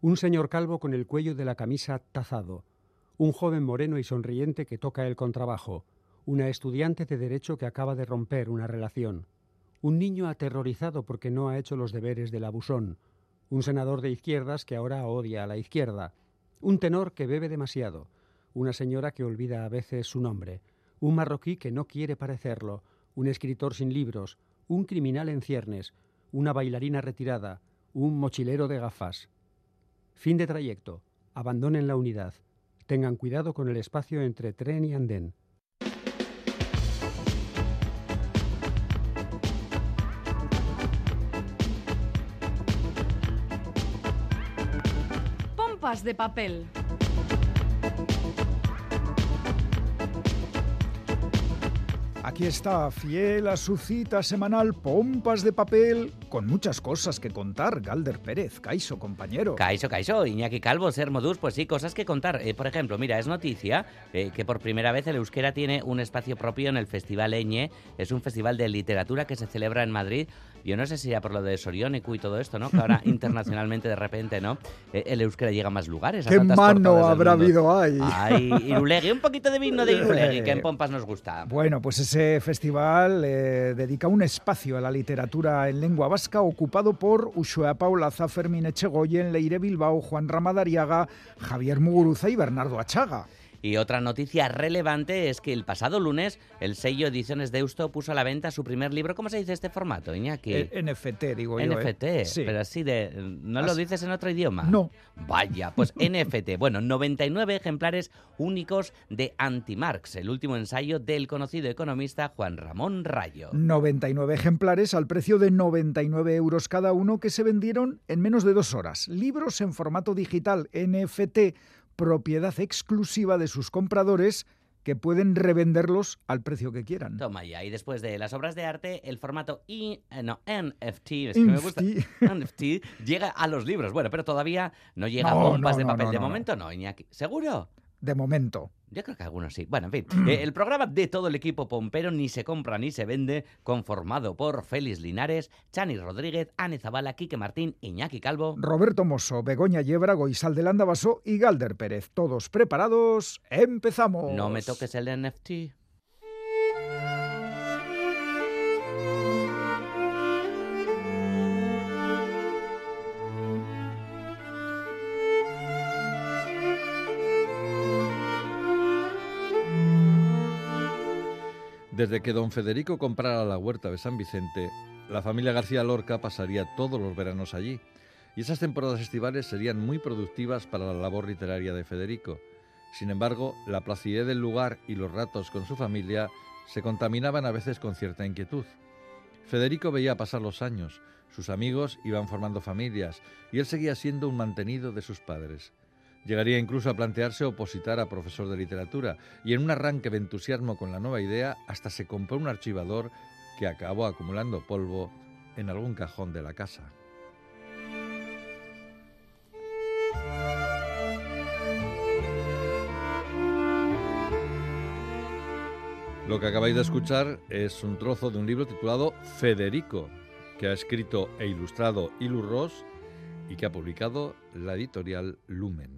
Un señor calvo con el cuello de la camisa tazado. Un joven moreno y sonriente que toca el contrabajo. Una estudiante de derecho que acaba de romper una relación. Un niño aterrorizado porque no ha hecho los deberes del abusón. Un senador de izquierdas que ahora odia a la izquierda. Un tenor que bebe demasiado. Una señora que olvida a veces su nombre. Un marroquí que no quiere parecerlo. Un escritor sin libros. Un criminal en ciernes. Una bailarina retirada. Un mochilero de gafas. Fin de trayecto. Abandonen la unidad. Tengan cuidado con el espacio entre tren y andén. Pompas de papel. Aquí está, fiel a su cita semanal, pompas de papel, con muchas cosas que contar. Galder Pérez, Caiso, compañero. Caiso, Caiso, Iñaki Calvo, Ser Modus, pues sí, cosas que contar. Eh, por ejemplo, mira, es noticia eh, que por primera vez el euskera tiene un espacio propio en el Festival Eñe. Es un festival de literatura que se celebra en Madrid. Yo no sé si ya por lo de Sorionicu y todo esto, ¿no? Que ahora internacionalmente de repente, ¿no? Eh, el euskera llega a más lugares. A ¿Qué mano habrá habido ahí? Ay, Irulegui, un poquito de vino de Irulegui, que en Pompas nos gusta. Bueno, pues ese festival dedica un espacio a la literatura en lengua vasca ocupado por Ushuaia Paulaza, Fermín Echegoyen, Leire Bilbao, Juan Ramadariaga, Javier Muguruza y Bernardo Achaga. Y otra noticia relevante es que el pasado lunes el sello Ediciones Deusto puso a la venta su primer libro. ¿Cómo se dice este formato, Iñaki? Eh, NFT, digo yo. ¿eh? NFT, Sí. pero así de... ¿No lo dices en otro idioma? No. Vaya, pues NFT. Bueno, 99 ejemplares únicos de Anti-Marx, el último ensayo del conocido economista Juan Ramón Rayo. 99 ejemplares al precio de 99 euros cada uno que se vendieron en menos de dos horas. Libros en formato digital, NFT, propiedad exclusiva de sus compradores que pueden revenderlos al precio que quieran. Toma ya, y después de las obras de arte, el formato I, eh, no, NFT, es que me gusta, NFT llega a los libros. Bueno, pero todavía no llega No, a pompas no, de papel. de momento no, Iñaki. ¿Seguro? De momento. Yo creo que algunos sí. Bueno, en fin. eh, el programa de todo el equipo pompero ni se compra ni se vende, conformado por Félix Linares, Chani Rodríguez, Ane Zabala, Quique Martín, Iñaki Calvo. Roberto Mosso, Begoña Yebra, Goisal del Andabaso y Galder Pérez. Todos preparados. ¡Empezamos! No me toques el NFT. Desde que don Federico comprara la huerta de San Vicente, la familia García Lorca pasaría todos los veranos allí, y esas temporadas estivales serían muy productivas para la labor literaria de Federico. Sin embargo, la placidez del lugar y los ratos con su familia se contaminaban a veces con cierta inquietud. Federico veía pasar los años, sus amigos iban formando familias, y él seguía siendo un mantenido de sus padres. Llegaría incluso a plantearse opositar a profesor de literatura y en un arranque de entusiasmo con la nueva idea hasta se compró un archivador que acabó acumulando polvo en algún cajón de la casa. Lo que acabáis de escuchar es un trozo de un libro titulado Federico, que ha escrito e ilustrado Ilu Ross y que ha publicado la editorial Lumen.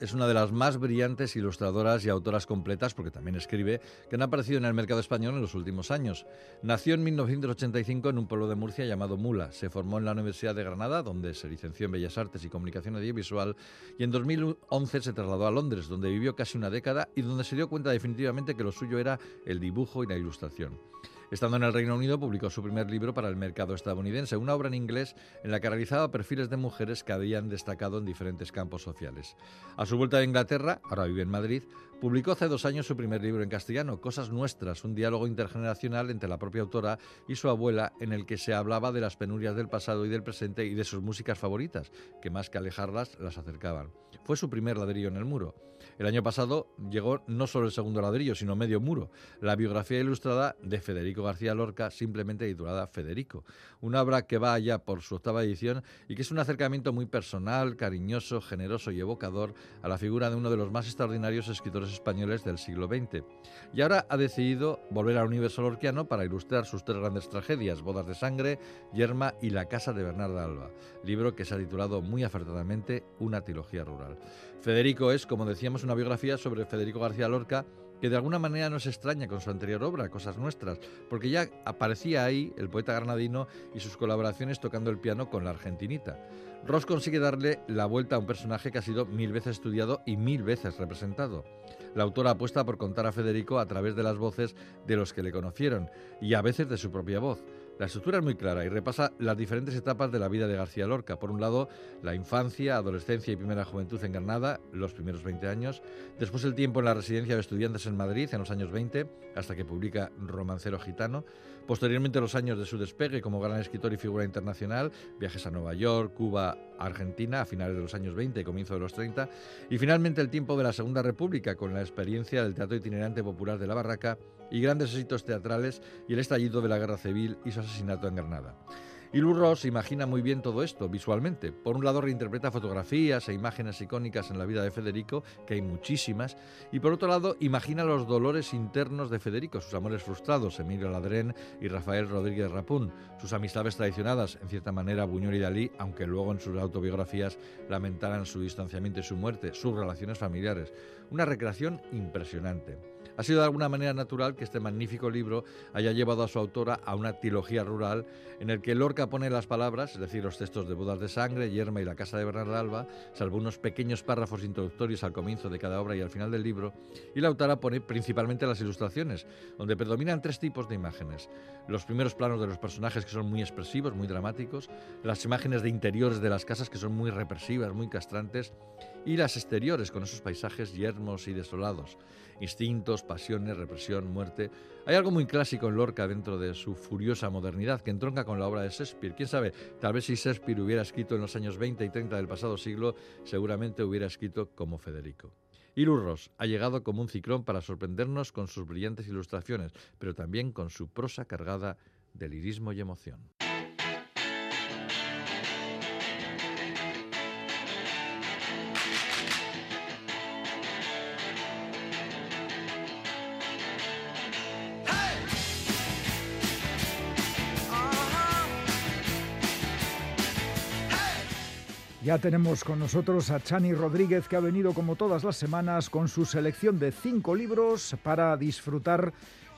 Es una de las más brillantes ilustradoras y autoras completas, porque también escribe, que han aparecido en el mercado español en los últimos años. Nació en 1985 en un pueblo de Murcia llamado Mula. Se formó en la Universidad de Granada, donde se licenció en Bellas Artes y Comunicación Audiovisual, y en 2011 se trasladó a Londres, donde vivió casi una década y donde se dio cuenta definitivamente que lo suyo era el dibujo y la ilustración. Estando en el Reino Unido, publicó su primer libro para el mercado estadounidense, una obra en inglés en la que realizaba perfiles de mujeres que habían destacado en diferentes campos sociales. A su vuelta de Inglaterra, ahora vive en Madrid, publicó hace dos años su primer libro en castellano, Cosas Nuestras, un diálogo intergeneracional entre la propia autora y su abuela en el que se hablaba de las penurias del pasado y del presente y de sus músicas favoritas, que más que alejarlas las acercaban. Fue su primer ladrillo en el muro. El año pasado llegó no solo el segundo ladrillo, sino medio muro, la biografía ilustrada de Federico García Lorca, simplemente titulada Federico, una obra que va allá por su octava edición y que es un acercamiento muy personal, cariñoso, generoso y evocador a la figura de uno de los más extraordinarios escritores españoles del siglo XX. Y ahora ha decidido volver al universo lorquiano para ilustrar sus tres grandes tragedias, Bodas de Sangre, Yerma y La Casa de Bernarda Alba, libro que se ha titulado muy acertadamente Una trilogía rural. Federico es, como decíamos, una biografía sobre Federico García Lorca que de alguna manera nos extraña con su anterior obra, Cosas Nuestras, porque ya aparecía ahí el poeta granadino y sus colaboraciones tocando el piano con la argentinita. Ross consigue darle la vuelta a un personaje que ha sido mil veces estudiado y mil veces representado. La autora apuesta por contar a Federico a través de las voces de los que le conocieron y a veces de su propia voz. La estructura es muy clara y repasa las diferentes etapas de la vida de García Lorca. Por un lado, la infancia, adolescencia y primera juventud en Granada, los primeros 20 años. Después el tiempo en la residencia de estudiantes en Madrid en los años 20, hasta que publica Romancero Gitano. Posteriormente los años de su despegue como gran escritor y figura internacional, viajes a Nueva York, Cuba, Argentina a finales de los años 20 y comienzo de los 30. Y finalmente el tiempo de la Segunda República con la experiencia del teatro itinerante popular de la Barraca y grandes éxitos teatrales y el estallido de la Guerra Civil y su asesinato en Granada. Y Lou Ross imagina muy bien todo esto visualmente. Por un lado reinterpreta fotografías e imágenes icónicas en la vida de Federico, que hay muchísimas, y por otro lado imagina los dolores internos de Federico, sus amores frustrados, Emilio Ladrén y Rafael Rodríguez Rapún, sus amistades traicionadas, en cierta manera Buñuel y Dalí, aunque luego en sus autobiografías lamentaran su distanciamiento y su muerte, sus relaciones familiares. Una recreación impresionante. Ha sido de alguna manera natural que este magnífico libro haya llevado a su autora a una trilogía rural en el que Lorca pone las palabras, es decir, los textos de Bodas de Sangre, Yerma y la Casa de Bernarda Alba, salvo unos pequeños párrafos introductorios al comienzo de cada obra y al final del libro, y la autora pone principalmente las ilustraciones, donde predominan tres tipos de imágenes. Los primeros planos de los personajes que son muy expresivos, muy dramáticos, las imágenes de interiores de las casas que son muy represivas, muy castrantes, y las exteriores con esos paisajes yermos y desolados instintos, pasiones, represión, muerte. Hay algo muy clásico en Lorca dentro de su furiosa modernidad que entronca con la obra de Shakespeare. Quién sabe, tal vez si Shakespeare hubiera escrito en los años 20 y 30 del pasado siglo, seguramente hubiera escrito como Federico. Y Ross ha llegado como un ciclón para sorprendernos con sus brillantes ilustraciones, pero también con su prosa cargada de lirismo y emoción. Ya tenemos con nosotros a Chani Rodríguez que ha venido como todas las semanas con su selección de cinco libros para disfrutar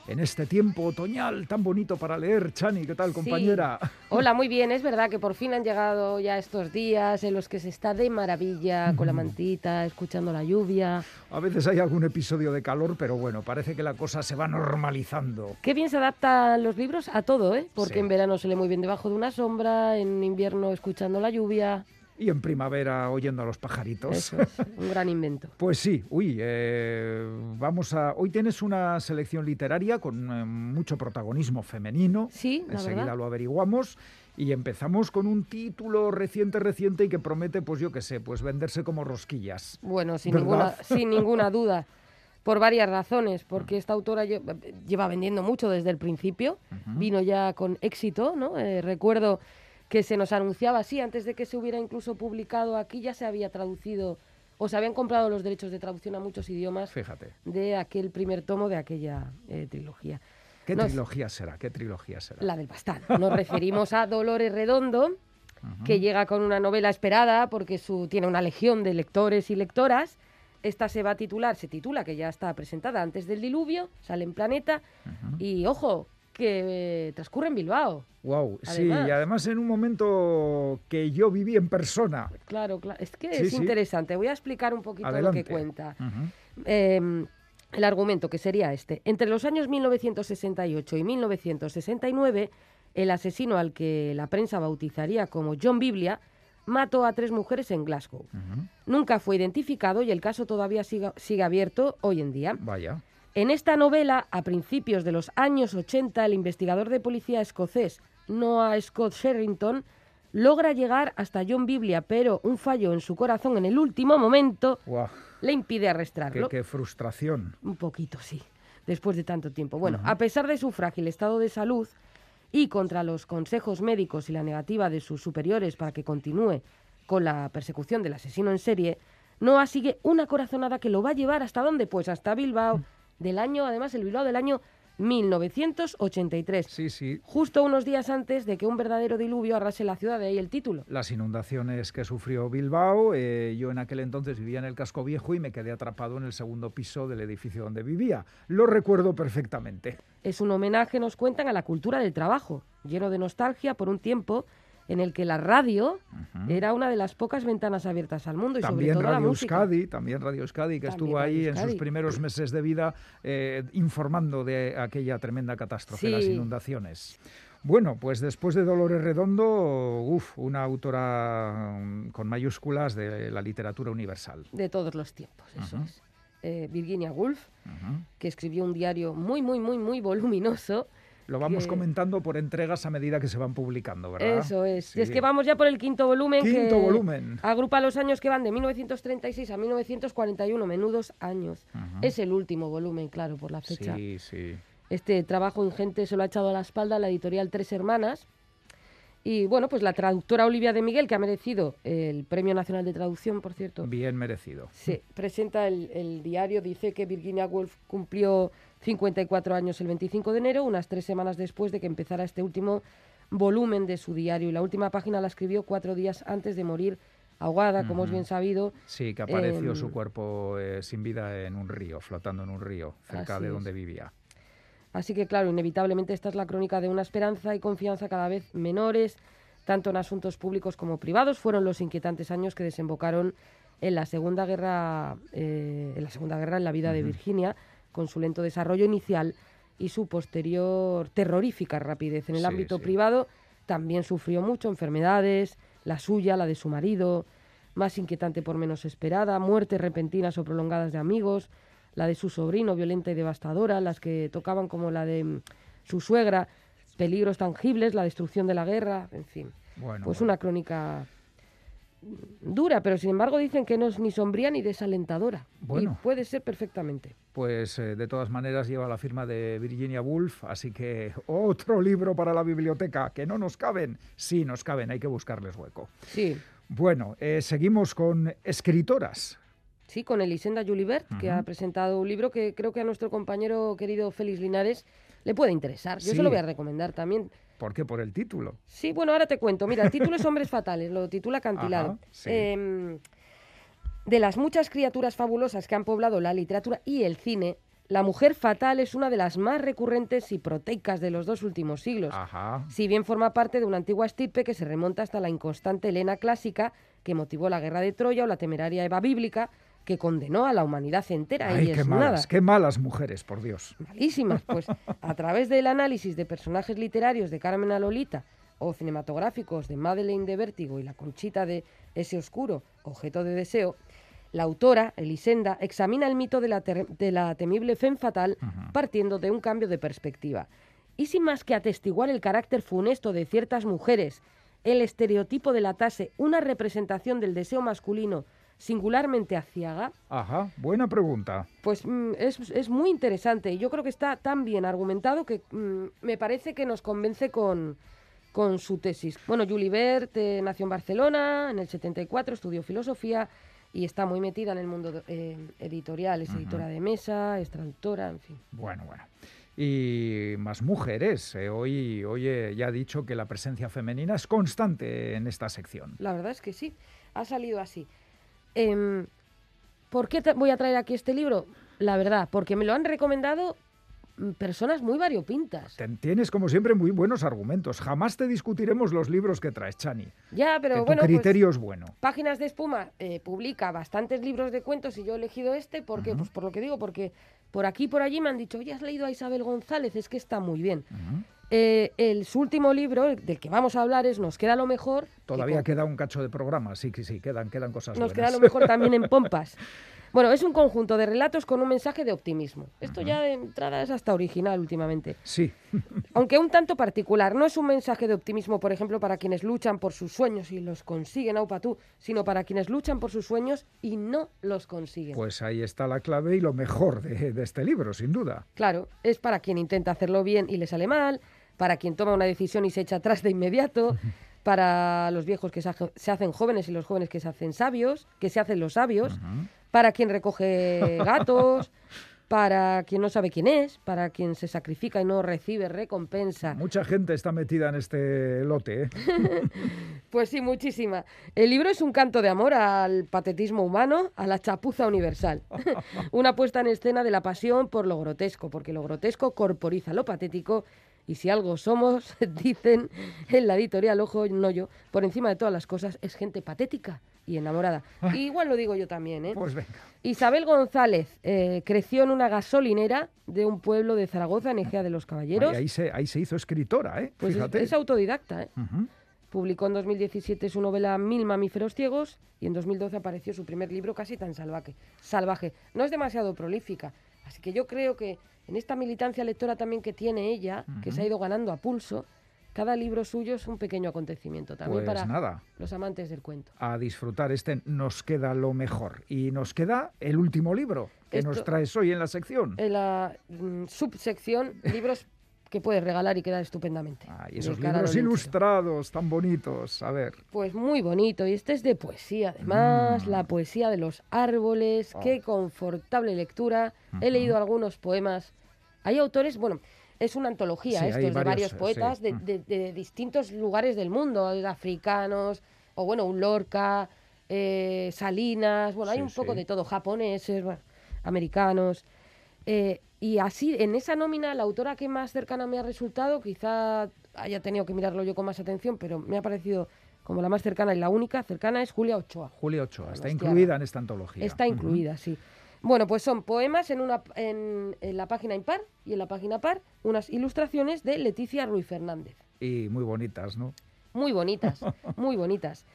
en este tiempo otoñal tan bonito para leer. Chani, ¿qué tal, compañera? Hola, muy bien. Es verdad que por fin han llegado ya estos días en los que se está de maravilla con la mantita, escuchando la lluvia. A veces hay algún episodio de calor, pero bueno, parece que la cosa se va normalizando. Qué bien se adaptan los libros a todo, ¿eh? Porque en verano se lee muy bien debajo de una sombra, en invierno escuchando la lluvia y en primavera oyendo a los pajaritos. un gran invento. pues sí, uy, eh, vamos a. Hoy tienes una selección literaria con eh, mucho protagonismo femenino. Sí, la Enseguida lo averiguamos. Y empezamos con un título reciente, reciente y que promete, pues yo qué sé, pues venderse como rosquillas. Bueno, sin, ninguna, sin ninguna duda. Por varias razones, porque esta autora lleva vendiendo mucho desde el principio, vino ya con éxito, ¿no? Eh, recuerdo que se nos anunciaba así, antes de que se hubiera incluso publicado aquí, ya se había traducido o se habían comprado los derechos de traducción a muchos idiomas Fíjate. de aquel primer tomo de aquella eh, trilogía. ¿Qué trilogía será? ¿Qué trilogía será? La del Bastán. Nos referimos a Dolores Redondo, que llega con una novela esperada porque su, tiene una legión de lectores y lectoras. Esta se va a titular, se titula, que ya está presentada antes del diluvio, sale en Planeta. Y ojo, que transcurre en Bilbao. Wow, sí, y además en un momento que yo viví en persona. Claro, claro, es que es interesante. Voy a explicar un poquito lo que cuenta. Em, el argumento que sería este. Entre los años 1968 y 1969, el asesino al que la prensa bautizaría como John Biblia mató a tres mujeres en Glasgow. Nunca fue identificado y el caso todavía sigue, sigue abierto hoy en día. Vaya. En esta novela, a principios de los años 80, el investigador de policía escocés Noah Scott Sherrington logra llegar hasta John Biblia, pero un fallo en su corazón en el último momento le impide arrestarlo. qué frustración. Un poquito, sí, después de tanto tiempo. Bueno, a pesar de su frágil estado de salud y contra los consejos médicos y la negativa de sus superiores para que continúe con la persecución del asesino en serie, Noah sigue una corazonada que lo va a llevar hasta dónde? Pues hasta Bilbao, del año, además el Bilbao del año 1983. Sí, sí. Justo unos días antes de que un verdadero diluvio arrase la ciudad, de ahí el título. Las inundaciones que sufrió Bilbao, eh, yo en aquel entonces vivía en el casco viejo y me quedé atrapado en el segundo piso del edificio donde vivía. Lo recuerdo perfectamente. Es un homenaje, nos cuentan, a la cultura del trabajo, lleno de nostalgia por un tiempo en el que la radio era una de las pocas ventanas abiertas al mundo y También sobre todo la Radio música. Euskadi, también Radio Euskadi, que También estuvo ahí Radio en sus primeros meses de vida eh, informando de aquella tremenda catástrofe, Sí. las inundaciones. Bueno, pues después de Dolores Redondo, uf, una autora mm, con mayúsculas de la literatura universal. de todos los tiempos, eso es. Eh, Virginia Woolf, que escribió un diario muy, muy, muy, muy voluminoso. Lo vamos comentando por entregas a medida que se van publicando, ¿verdad? Eso es. Sí. Es que vamos ya por el quinto volumen. Quinto que volumen. Agrupa los años que van de 1936 a 1941, menudos años. Es el último volumen, claro, por la fecha. Sí, sí. Este trabajo ingente se lo ha echado a la espalda la editorial Tres Hermanas. Y bueno, pues la traductora Olivia de Miguel, que ha merecido el Premio Nacional de Traducción, por cierto, Bien merecido. se presenta el, el diario, dice que Virginia Woolf cumplió 54 años el 25 de enero, unas tres semanas después de que empezara este último volumen de su diario. Y la última página la escribió cuatro días antes de morir ahogada, como es bien sabido. Sí, que apareció Em, su cuerpo eh, sin vida en un río, flotando en un río, cerca de es. donde vivía. Así que, claro, inevitablemente esta es la crónica de una esperanza y confianza cada vez menores, tanto en asuntos públicos como privados. Fueron los inquietantes años que desembocaron en la Segunda Guerra, eh, en la Segunda Guerra en la vida de Virginia, con su lento desarrollo inicial y su posterior terrorífica rapidez. En el Sí, ámbito sí. privado también sufrió mucho enfermedades, la suya, la de su marido, más inquietante por menos esperada, muertes repentinas o prolongadas de amigos, la de su sobrino, violenta y devastadora, las que tocaban como la de mm, su suegra, peligros tangibles, la destrucción de la guerra, en fin. Bueno, Pues bueno. una crónica dura, pero sin embargo dicen que no es ni sombría ni desalentadora. Bueno. Y puede ser perfectamente. Pues eh, de todas maneras lleva la firma de Virginia Woolf, así que otro libro para la biblioteca, que no nos caben. Sí, nos caben, hay que buscarles hueco. Sí. Bueno, eh, seguimos con escritoras. Sí, con Elisenda Julibert, que ha presentado un libro que creo que a nuestro compañero querido Félix Linares le puede interesar. Yo Sí. se lo voy a recomendar también. ¿Por qué? Por el título. Sí, bueno, ahora te cuento. Mira, el título es Hombres Fatales, lo titula Cantilado. Ajá, sí. Em, de las muchas criaturas fabulosas que han poblado la literatura y el cine, la mujer fatal es una de las más recurrentes y proteicas de los dos últimos siglos. Ajá. Si bien forma parte de una antigua estirpe que se remonta hasta la inconstante Helena clásica que motivó la guerra de Troya o la temeraria Eva bíblica que condenó a la humanidad entera Ay, y qué es malas, nada. qué malas mujeres, por Dios. Malísimas, pues a través del análisis de personajes literarios de Carmen a Lolita o cinematográficos de Madeleine de Vértigo y la Conchita de Ese Oscuro, objeto de deseo, la autora, Elisenda, examina el mito de la, de la temible femme fatal partiendo de un cambio de perspectiva. Y sin más que atestiguar el carácter funesto de ciertas mujeres, el estereotipo de la tase, una representación del deseo masculino singularmente aciaga, Ajá, buena pregunta. pues mm, es, es muy interesante y yo creo que está tan bien argumentado que mm, me parece que nos convence con, con su tesis. Bueno, Julie Bert eh, nació en Barcelona en el 74, estudió filosofía y está muy metida en el mundo eh, editorial, es editora de mesa, es traductora, en fin. Bueno, bueno. Y más mujeres. eh, Hoy, hoy ya ha dicho que la presencia femenina es constante en esta sección. La verdad es que sí, ha salido así. Em, ¿Por qué voy a traer aquí este libro? La verdad, porque me lo han recomendado mm, personas muy variopintas. Tienes, como siempre, muy buenos argumentos. Jamás te discutiremos los libros que traes, Chani. Ya, que pero tu bueno, pues, criterio es bueno. Páginas de Espuma eh, publica bastantes libros de cuentos y yo he elegido este porque, pues por lo que digo, porque por aquí y por allí me han dicho, oye, has leído a Isabel González, es que está muy bien. Eh, el, su último libro, del que vamos a hablar, es Nos queda lo mejor. Todavía queda un cacho de programa, sí, que sí, quedan, quedan cosas Nos queda lo mejor también en pompas. Bueno, es un conjunto de relatos con un mensaje de optimismo. Esto ya de entrada es hasta original últimamente. Sí, Aunque un tanto particular. No es un mensaje de optimismo, por ejemplo, para quienes luchan por sus sueños y los consiguen, aupa tú, sino para quienes luchan por sus sueños y no los consiguen. pues ahí está la clave y lo mejor de, de este libro, sin duda. Claro, es para quien intenta hacerlo bien y le sale mal, para quien toma una decisión y se echa atrás de inmediato, para los viejos que se, hace- se hacen jóvenes y los jóvenes que se hacen sabios, que se hacen los sabios, para quien recoge gatos, para quien no sabe quién es, para quien se sacrifica y no recibe recompensa. Mucha gente está metida en este lote, ¿eh? Pues sí, muchísima. El libro es un canto de amor al patetismo humano, a la chapuza universal. Una puesta en escena de la pasión por lo grotesco, porque lo grotesco corporiza lo patético y si algo somos, dicen en la editorial, ojo, no yo, por encima de todas las cosas, es gente patética y enamorada. Igual lo digo yo también, ¿eh? Pues venga. Isabel González eh, creció en una gasolinera de un pueblo de Zaragoza, en Ejea de los Caballeros. Ahí, ahí se, ahí se hizo escritora, ¿eh? Pues es, Fíjate. es autodidacta, ¿eh? Publicó en 2017 su novela Mil mamíferos ciegos y en 2012 apareció su primer libro casi tan salvaje. salvaje. No es demasiado prolífica, así que yo creo que en esta militancia lectora también que tiene ella, que se ha ido ganando a pulso, cada libro suyo es un pequeño acontecimiento también Pues para nada, los amantes del cuento. a disfrutar este Nos queda lo mejor. Y nos queda el último libro que nos traes hoy en la sección. En la mm, subsección, libros que puedes regalar y quedar estupendamente. Ah, y esos libros ilustrados tan bonitos. A ver. Pues muy bonito, y este es de poesía, además, Mm. la poesía de los árboles, Oh. qué confortable lectura. He leído algunos poemas. Hay autores, bueno, es una antología Sí, estos hay de varios, varios eh, poetas sí. de, Mm. de- de distintos lugares del mundo, africanos, o bueno, un Lorca, eh, Salinas, bueno, hay un poco de todo, japoneses, bueno, americanos. Eh, y así, en esa nómina, la autora que más cercana me ha resultado, quizá haya tenido que mirarlo yo con más atención, pero me ha parecido como la más cercana y la única cercana es Julia Ochoa. Julia Ochoa, está incluida en esta antología. Está incluida, sí. Bueno, pues son poemas en, una, en, en la página impar y en la página par unas ilustraciones de Leticia Ruiz Fernández. Y muy bonitas, ¿no? Muy bonitas, muy bonitas.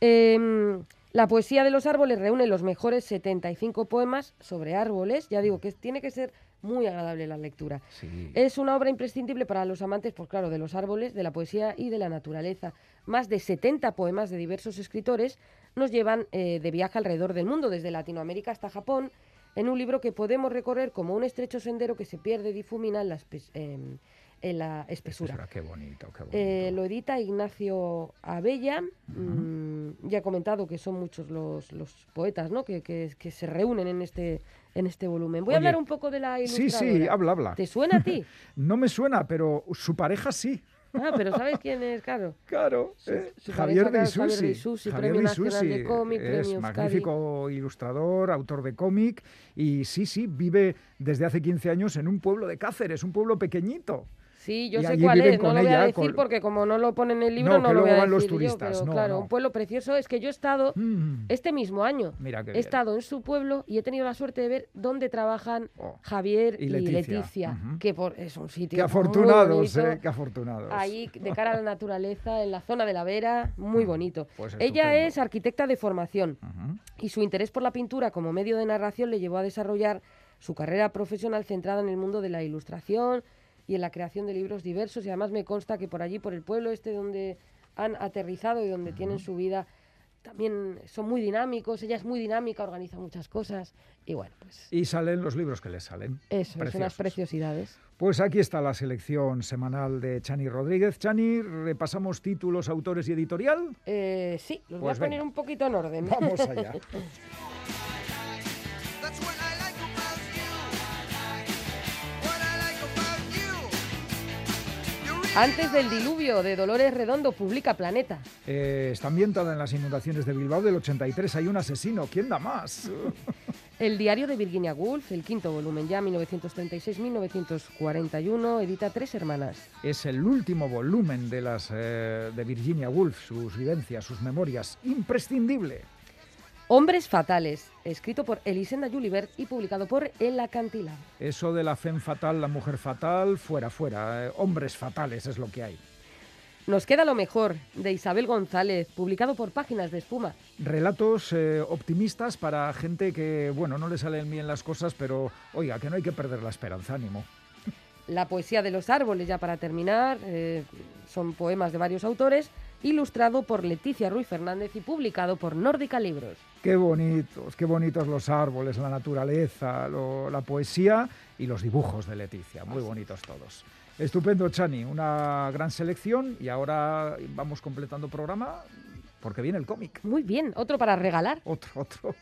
Em, la poesía de los árboles reúne los mejores 75 poemas sobre árboles. Ya digo que tiene que ser muy agradable la lectura. Sí. Es una obra imprescindible para los amantes, pues claro, de los árboles, de la poesía y de la naturaleza. Más de 70 poemas de diversos escritores nos llevan eh, de viaje alrededor del mundo, desde Latinoamérica hasta Japón, en un libro que podemos recorrer como un estrecho sendero que se pierde y difumina en la, em, en la espesura. Qué bonito, qué bonito. Eh, lo edita Ignacio Abella. Mm, ya he comentado que son muchos los, los poetas ¿no? que, que- que se reúnen en este, en este volumen. Voy a hablar un poco de la sí, ilustradora. sí, habla, habla. ¿Te suena a ti? No me suena, pero su pareja sí. Ah, pero ¿sabes quién es, claro? Claro, eh, su Javier de Javier Isusi. de Isusi, Javier Premio de Nacional de Isusi, Cómic, es Premio Euskadi. magnífico ilustrador, autor de cómic y sí, sí, vive desde hace 15 años en un pueblo de Cáceres, un pueblo pequeñito. Sí, yo sé cuál es, no lo voy a decir con- porque como no lo pone en el libro No, no, que lo voy a van los decir yo, turistas, pero no, claro, no. un pueblo precioso. Es que yo he estado Mm. este mismo año, Mira he estado en su pueblo y he tenido la suerte de ver dónde trabajan Oh. Javier Y y Leticia. Que por, es un sitio Qué afortunados, eh, qué afortunados. Ahí, de cara a la naturaleza, en la zona de la Vera, muy bonito. pues Ella es arquitecta de formación y su interés por la pintura como medio de narración le llevó a desarrollar su carrera profesional centrada en el mundo de la ilustración y en la creación de libros diversos. Y además me consta que por allí, por el pueblo este donde han aterrizado y donde tienen su vida, también son muy dinámicos. Ella es muy dinámica, organiza muchas cosas. Y bueno, pues Y salen los libros que les salen. eso, es unas Preciosos. preciosidades. Pues aquí está la selección semanal de Chani Rodríguez. Chani, repasamos títulos, autores y editorial. Eh, sí, los Pues voy a poner un poquito en orden. Vamos allá. Antes del diluvio de Dolores Redondo publica Planeta. Eh, está ambientada en las inundaciones de Bilbao del 83. Hay un asesino. ¿Quién da más? El diario de Virginia Woolf, el quinto volumen ya, 1936-1941, edita Tres Hermanas. Es el último volumen de, las, eh, de Virginia Woolf, sus vivencias, sus memorias. Imprescindible. Hombres Fatales, escrito por Elisenda Julibert y publicado por El Acantilado. Eso de la femme fatal, la mujer fatal, fuera, fuera. Eh, hombres fatales es lo que hay. Nos queda lo mejor, de Isabel González, publicado por Páginas de Espuma. Relatos eh, optimistas para gente que, bueno, no le salen bien las cosas, pero oiga, que no hay que perder la esperanza, ánimo. La poesía de los árboles, ya para terminar, eh, son poemas de varios autores, ilustrado por Leticia Ruiz Fernández y publicado por Nórdica Libros. Qué bonitos, qué bonitos los árboles, la naturaleza, lo- la poesía y los dibujos de Leticia. Muy bonitos todos. Estupendo, Chani. Una gran selección y ahora vamos completando programa porque viene el cómic. Muy bien, otro para regalar. Otro, otro.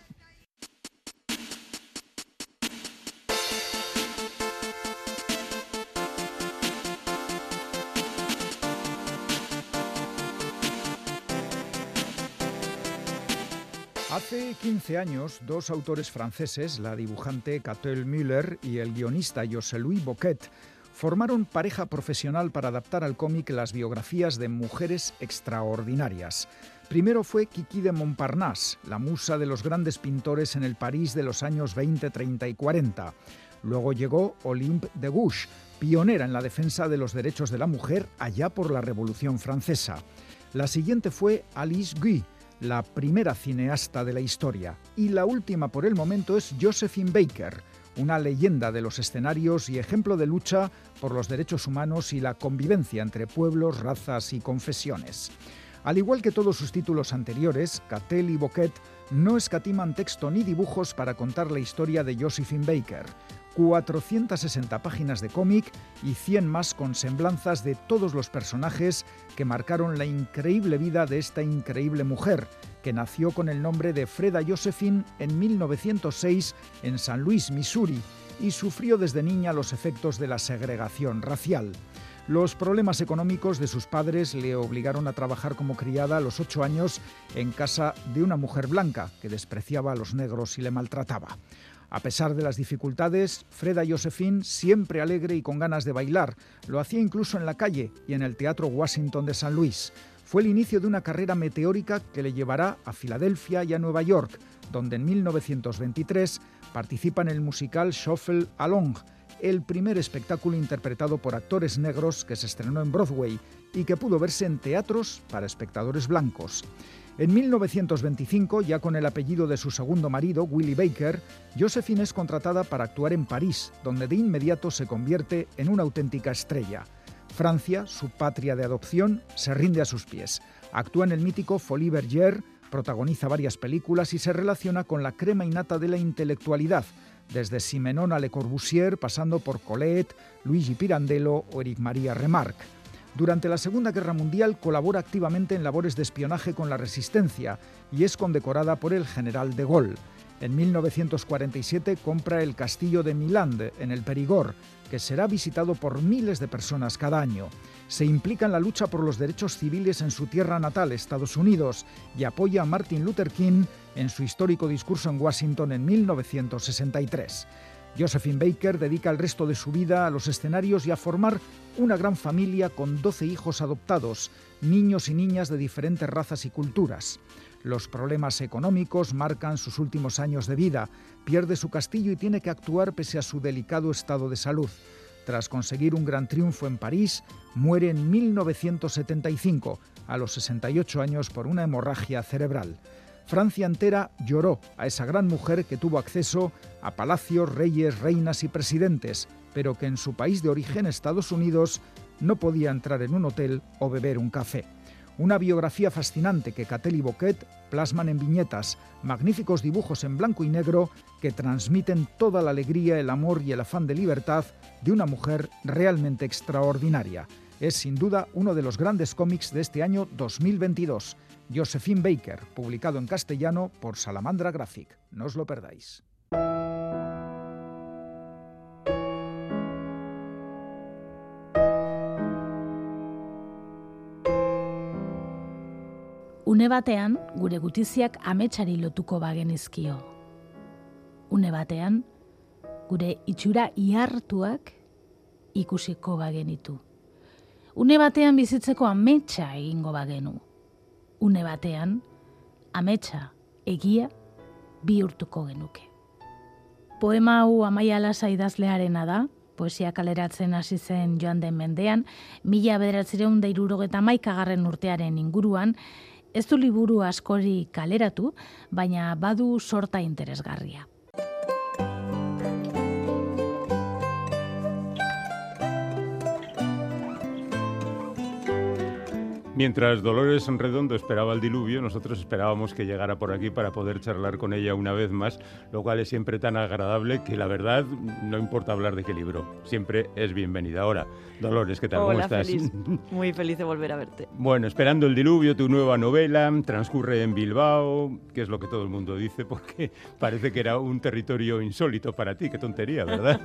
Hace 15 años, dos autores franceses, la dibujante Catel Müller y el guionista José-Louis Boquet, formaron pareja profesional para adaptar al cómic las biografías de mujeres extraordinarias. Primero fue Kiki de Montparnasse, la musa de los grandes pintores en el París de los años 20, 30 y 40. Luego llegó Olympe de Gouges, pionera en la defensa de los derechos de la mujer allá por la Revolución Francesa. La siguiente fue Alice Guy, la primera cineasta de la historia. Y la última por el momento es Josephine Baker, una leyenda de los escenarios y ejemplo de lucha por los derechos humanos y la convivencia entre pueblos, razas y confesiones. Al igual que todos sus títulos anteriores, Cattell y Boquet no escatiman texto ni dibujos para contar la historia de Josephine Baker. 460 páginas de cómic y 100 más con semblanzas de todos los personajes que marcaron la increíble vida de esta increíble mujer, que nació con el nombre de Freda Josephine en 1906 en San Luis, Missouri, y sufrió desde niña los efectos de la segregación racial. Los problemas económicos de sus padres le obligaron a trabajar como criada a los ocho años en casa de una mujer blanca que despreciaba a los negros y le maltrataba. A pesar de las dificultades, Freda Josephine, siempre alegre y con ganas de bailar, lo hacía incluso en la calle y en el Teatro Washington de San Luis. Fue el inicio de una carrera meteórica que le llevará a Filadelfia y a Nueva York, donde en 1923 participa en el musical Shuffle Along, el primer espectáculo interpretado por actores negros que se estrenó en Broadway y que pudo verse en teatros para espectadores blancos. En 1925, ya con el apellido de su segundo marido, Willie Baker, Josephine es contratada para actuar en París, donde de inmediato se convierte en una auténtica estrella. Francia, su patria de adopción, se rinde a sus pies. Actúa en el mítico Folie Bergère, protagoniza varias películas y se relaciona con la crema innata de la intelectualidad, desde Simenon a Le Corbusier, pasando por Colette, Luigi Pirandello o Eric Maria Remarque. Durante la Segunda Guerra Mundial colabora activamente en labores de espionaje con la resistencia y es condecorada por el general de Gaulle. En 1947 compra el castillo de Milán en el Perigord, que será visitado por miles de personas cada año. Se implica en la lucha por los derechos civiles en su tierra natal, Estados Unidos, y apoya a Martin Luther King en su histórico discurso en Washington en 1963. Josephine Baker dedica el resto de su vida a los escenarios y a formar una gran familia con 12 hijos adoptados, niños y niñas de diferentes razas y culturas. Los problemas económicos marcan sus últimos años de vida. Pierde su castillo y tiene que actuar pese a su delicado estado de salud. Tras conseguir un gran triunfo en París, muere en 1975, a los 68 años por una hemorragia cerebral. Francia entera lloró a esa gran mujer que tuvo acceso a palacios, reyes, reinas y presidentes, pero que en su país de origen, Estados Unidos, no podía entrar en un hotel o beber un café. Una biografía fascinante que Cattell y Boquet plasman en viñetas, magníficos dibujos en blanco y negro que transmiten toda la alegría, el amor y el afán de libertad de una mujer realmente extraordinaria. Es sin duda uno de los grandes cómics de este año 2022. Josephine Baker, publicado en castellano por Salamandra Graphic. No os lo perdáis. Une batean, gure gutiziak ametsari lotuko bagenizkio. Une batean, gure itxura ihartuak ikusiko bagenitu. Une batean bizitzeko ametsa egingo bagenu. Une batean, ametsa, egia bihurtuko genuke. Poema hau amaia lasa idazlearena da, poesia kaleratzen hasi zen joan den mendean, mila bederatzireun da irurogeta maikagarren urtearen inguruan, ez du liburu askori kaleratu, baina badu sorta interesgarria. Mientras Dolores Redondo esperaba el diluvio, nosotros esperábamos que llegara por aquí para poder charlar con ella una vez más, lo cual es siempre tan agradable que la verdad no importa hablar de qué libro, siempre es bienvenida. Ahora, Dolores, ¿qué tal? ¿Cómo Hola, estás? feliz. Muy feliz de volver a verte. Bueno, esperando el diluvio, tu nueva novela transcurre en Bilbao, que es lo que todo el mundo dice, porque parece que era un territorio insólito para ti. Qué tontería, ¿verdad?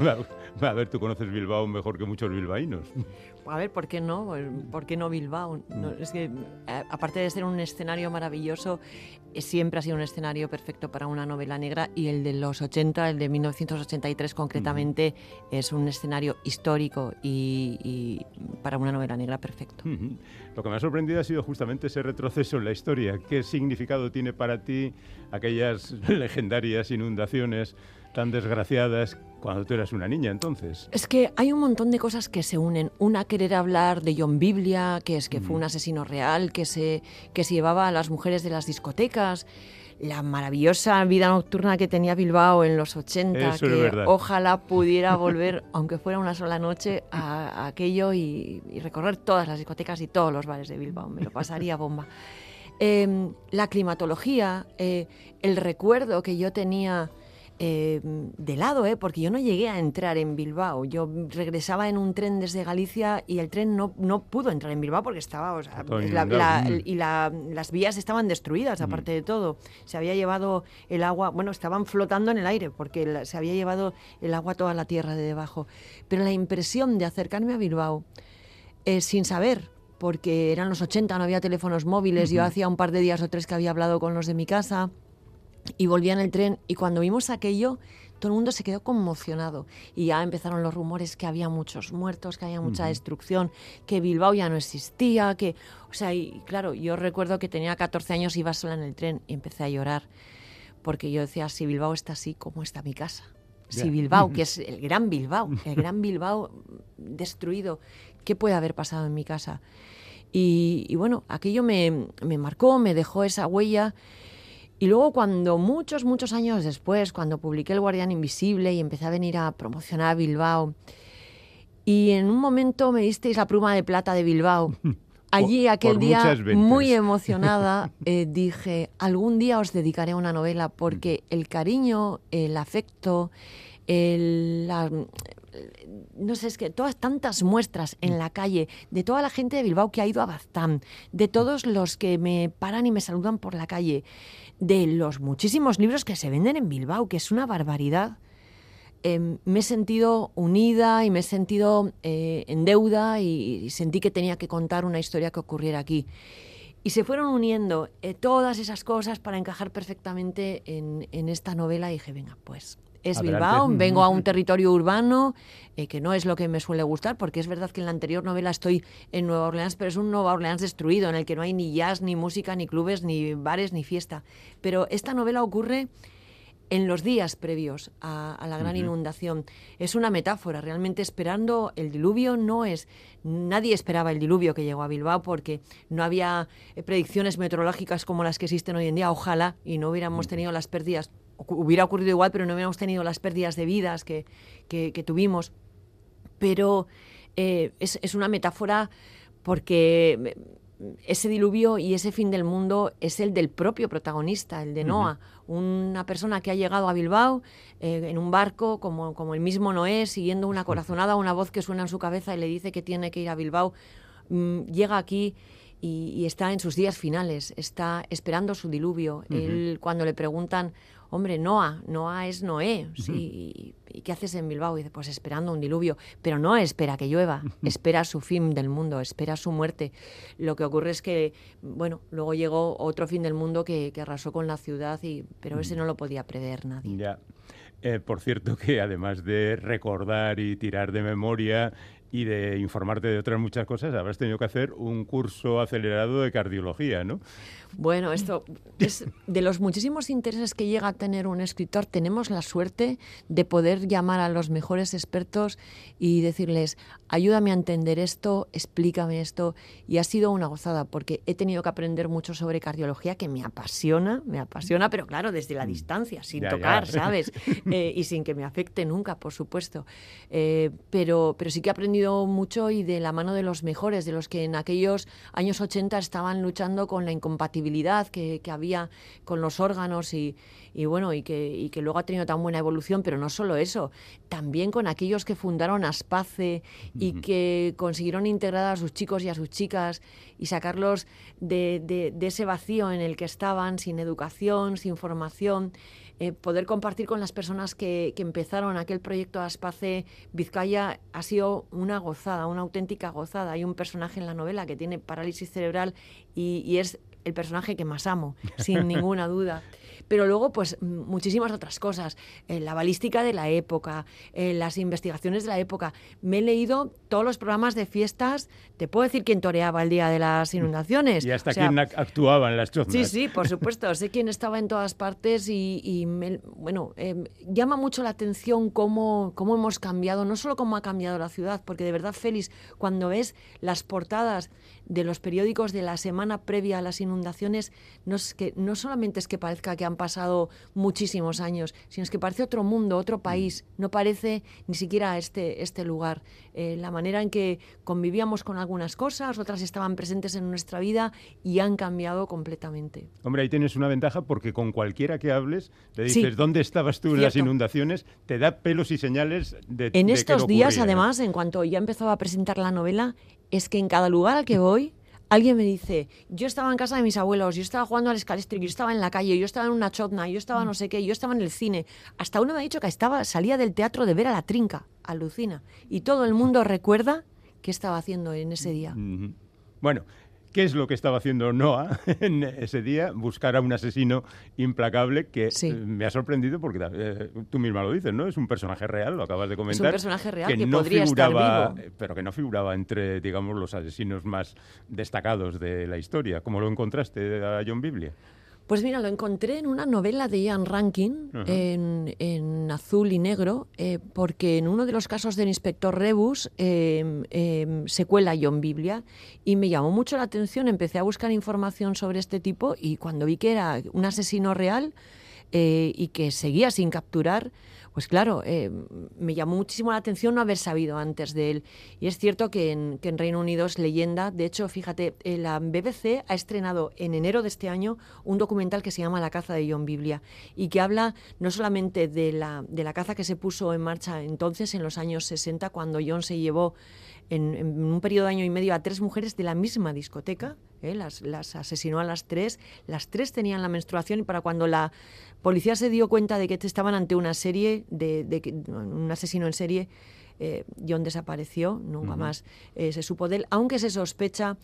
a ver, tú conoces Bilbao mejor que muchos bilbaínos. A ver, ¿por qué no? ¿Por qué no Bilbao? No, es que, aparte de ser un escenario maravilloso, eh, siempre ha sido un escenario perfecto para una novela negra y el de los 80, el de 1983 concretamente, es un escenario histórico y, y para una novela negra perfecto. Lo que me ha sorprendido ha sido justamente ese retroceso en la historia. ¿Qué significado tiene para ti aquellas legendarias inundaciones tan desgraciadas cuando tú eras una niña entonces? Es que hay un montón de cosas que se unen. Una, querer hablar de John Biblia, que es que fue un asesino real, que se, que se llevaba a las mujeres de las discotecas. La maravillosa vida nocturna que tenía Bilbao en los 80, Eso es que ojalá pudiera volver, aunque fuera una sola noche, a, a aquello y, y recorrer todas las discotecas y todos los bares de Bilbao. Me lo pasaría bomba. Eh, la climatología, eh, el recuerdo que yo tenía eh, de lado, ¿eh? porque yo no llegué a entrar en Bilbao. Yo regresaba en un tren desde Galicia y el tren no, no pudo entrar en Bilbao porque estaba, o sea, la- la- Mm. y la- las vías estaban destruidas, aparte de todo. Se había llevado el agua, bueno, estaban flotando en el aire porque se había llevado el agua toda la tierra de debajo. Pero la impresión de acercarme a Bilbao eh, sin saber, porque eran los 80, no había teléfonos móviles, yo hacía un par de días o tres que había hablado con los de mi casa y volvía en el tren y cuando vimos aquello todo el mundo se quedó conmocionado y ya empezaron los rumores que había muchos muertos, que había mucha destrucción, que Bilbao ya no existía, que o sea, y claro, yo recuerdo que tenía 14 años iba sola en el tren y empecé a llorar porque yo decía, si Bilbao está así, ¿cómo está mi casa? Si. Bilbao, que es el gran Bilbao, el gran Bilbao destruido, ¿qué puede haber pasado en mi casa? Y, y bueno, aquello me, me marcó, me dejó esa huella. Y luego cuando muchos, muchos años después, cuando publiqué El Guardián Invisible y empecé a venir a promocionar a Bilbao, y en un momento me disteis la pluma de plata de Bilbao. Allí, aquel día, muy emocionada, eh, dije, algún día os dedicaré una novela porque el cariño, el afecto, el, la- no sé, es que todas tantas muestras en la calle de toda la gente de Bilbao que ha ido a Baztán, de todos los que me paran y me saludan por la calle, de los muchísimos libros que se venden en Bilbao, que es una barbaridad. eh, me he sentido unida y me he sentido eh, en deuda y, y sentí que tenía que contar una historia que ocurriera aquí. Y se fueron uniendo eh, todas esas cosas para encajar perfectamente en, en esta novela y dije, venga, pues es Adelante. Bilbao, vengo a un territorio urbano, eh, que no es lo que me suele gustar, porque es verdad que en la anterior novela estoy en Nueva Orleans, pero es un Nueva Orleans destruido, en el que no hay ni jazz, ni música, ni clubes, ni bares, ni fiesta. Pero esta novela ocurre en los días previos a, a la gran inundación. Es una metáfora, realmente esperando el diluvio no es... Nadie esperaba el diluvio que llegó a Bilbao porque no había eh, predicciones meteorológicas como las que existen hoy en día, ojalá, y no hubiéramos tenido las pérdidas, hubiera ocurrido igual, pero no hubiéramos tenido las pérdidas de vidas que, que- que tuvimos. Pero eh, es, es una metáfora porque eh, ese diluvio y ese fin del mundo es el del propio protagonista, el de Noah, una persona que ha llegado a Bilbao eh, en un barco como, como el mismo Noé, siguiendo una corazonada, una voz que suena en su cabeza y le dice que tiene que ir a Bilbao. Mm, llega aquí y, y está en sus días finales, está esperando su diluvio. Él, cuando le preguntan, hombre, Noah, Noah es Noé, sí, ¿y qué haces en Bilbao? Y dice, pues esperando un diluvio, pero no espera que llueva, espera su fin del mundo, espera su muerte. Lo que ocurre es que, bueno, luego llegó otro fin del mundo que, que arrasó con la ciudad, y, pero ese no lo podía prever nadie. Ya. Eh, por cierto que además de recordar y tirar de memoria y de informarte de otras muchas cosas, habrás tenido que hacer un curso acelerado de cardiología, ¿no? Bueno, esto es de los muchísimos intereses que llega a tener un escritor. Tenemos la suerte de poder llamar a los mejores expertos y decirles, ayúdame a entender esto, explícame esto. Y ha sido una gozada porque he tenido que aprender mucho sobre cardiología que me apasiona, me apasiona, pero claro, desde la distancia, sin Mm. Ya, ya. tocar, ¿sabes? Eh, y sin que me afecte nunca, por supuesto. Eh, pero, pero sí que he aprendido mucho y de la mano de los mejores, de los que en aquellos años 80 estaban luchando con la incompatibilidad que, que había con los órganos y, y bueno, y que, y que luego ha tenido tan buena evolución, pero no solo eso, también con aquellos que fundaron Aspace y que consiguieron integrar a sus chicos y a sus chicas y sacarlos de, de- de ese vacío en el que estaban, sin educación, sin formación. eh, poder compartir con las personas que, que empezaron aquel proyecto Aspace Vizcaya ha sido una gozada, una auténtica gozada. Hay un personaje en la novela que tiene parálisis cerebral y, y es el personaje que más amo, sin ninguna duda. Pero luego, pues muchísimas otras cosas. Eh, la balística de la época, eh, las investigaciones de la época. Me he leído todos los programas de fiestas. Te puedo decir quién toreaba el día de las inundaciones. Y hasta O sea, quién ac- actuaba en las choznas. Sí, sí, por supuesto. sé quién estaba en todas partes y, y me- bueno, eh, llama mucho la atención cómo, cómo hemos cambiado, no solo cómo ha cambiado la ciudad, porque de verdad, Félix, cuando ves las portadas de los periódicos de la semana previa a las inundaciones, no, es que, no solamente es que parezca que han pasado muchísimos años, sino es que parece otro mundo, otro país, no parece ni siquiera este, este lugar. Eh, la manera en que convivíamos con algunas cosas, otras estaban presentes en nuestra vida y han cambiado completamente. Hombre, ahí tienes una ventaja porque con cualquiera que hables, le Sí. dices dónde estabas tú en las inundaciones, te da pelos y señales de En de que estos no días, ocurría, ¿no? además, en cuanto ya empezaba a presentar la novela, es que en cada lugar al que voy, alguien me dice, yo estaba en casa de mis abuelos, yo estaba jugando al escalestri, yo estaba en la calle, yo estaba en una chotna, yo estaba no sé qué, yo estaba en el cine. Hasta uno me ha dicho que estaba, salía del teatro de ver a la trinca, alucina. Y todo el mundo recuerda qué estaba haciendo en ese día. Bueno, ¿qué es lo que estaba haciendo Noah en ese día? Buscar a un asesino implacable que Sí. eh, me ha sorprendido porque eh, tú misma lo dices, ¿no? Es un personaje real, lo acabas de comentar. personaje real que no podría estar figuraba, vivo. eh, Pero que no figuraba entre, digamos, los asesinos más destacados de la historia. ¿Cómo lo encontraste a John Biblia? Pues mira, lo encontré en una novela de Ian Rankin, en, en azul y negro, eh, porque en uno de los casos del inspector Rebus eh, eh, se cuela John Biblia y me llamó mucho la atención. Empecé a buscar información sobre este tipo y cuando vi que era un asesino real eh, y que seguía sin capturar, pues claro, eh, me llamó muchísimo la atención no haber sabido antes de él. Y es cierto que en, que en Reino Unido es leyenda. De hecho, fíjate, eh, la BBC ha estrenado en enero de este año un documental que se llama La caza de John Biblia y que habla no solamente de la, de la caza que se puso en marcha entonces, en los años 60, cuando John se llevó en, en un periodo de año y medio a tres mujeres de la misma discoteca, ¿eh? las, las asesinó a las tres, las tres tenían la menstruación y para cuando la policía se dio cuenta de que estaban ante una serie, de, de un asesino en serie, eh, John desapareció, nunca más eh, se supo de él, aunque se sospecha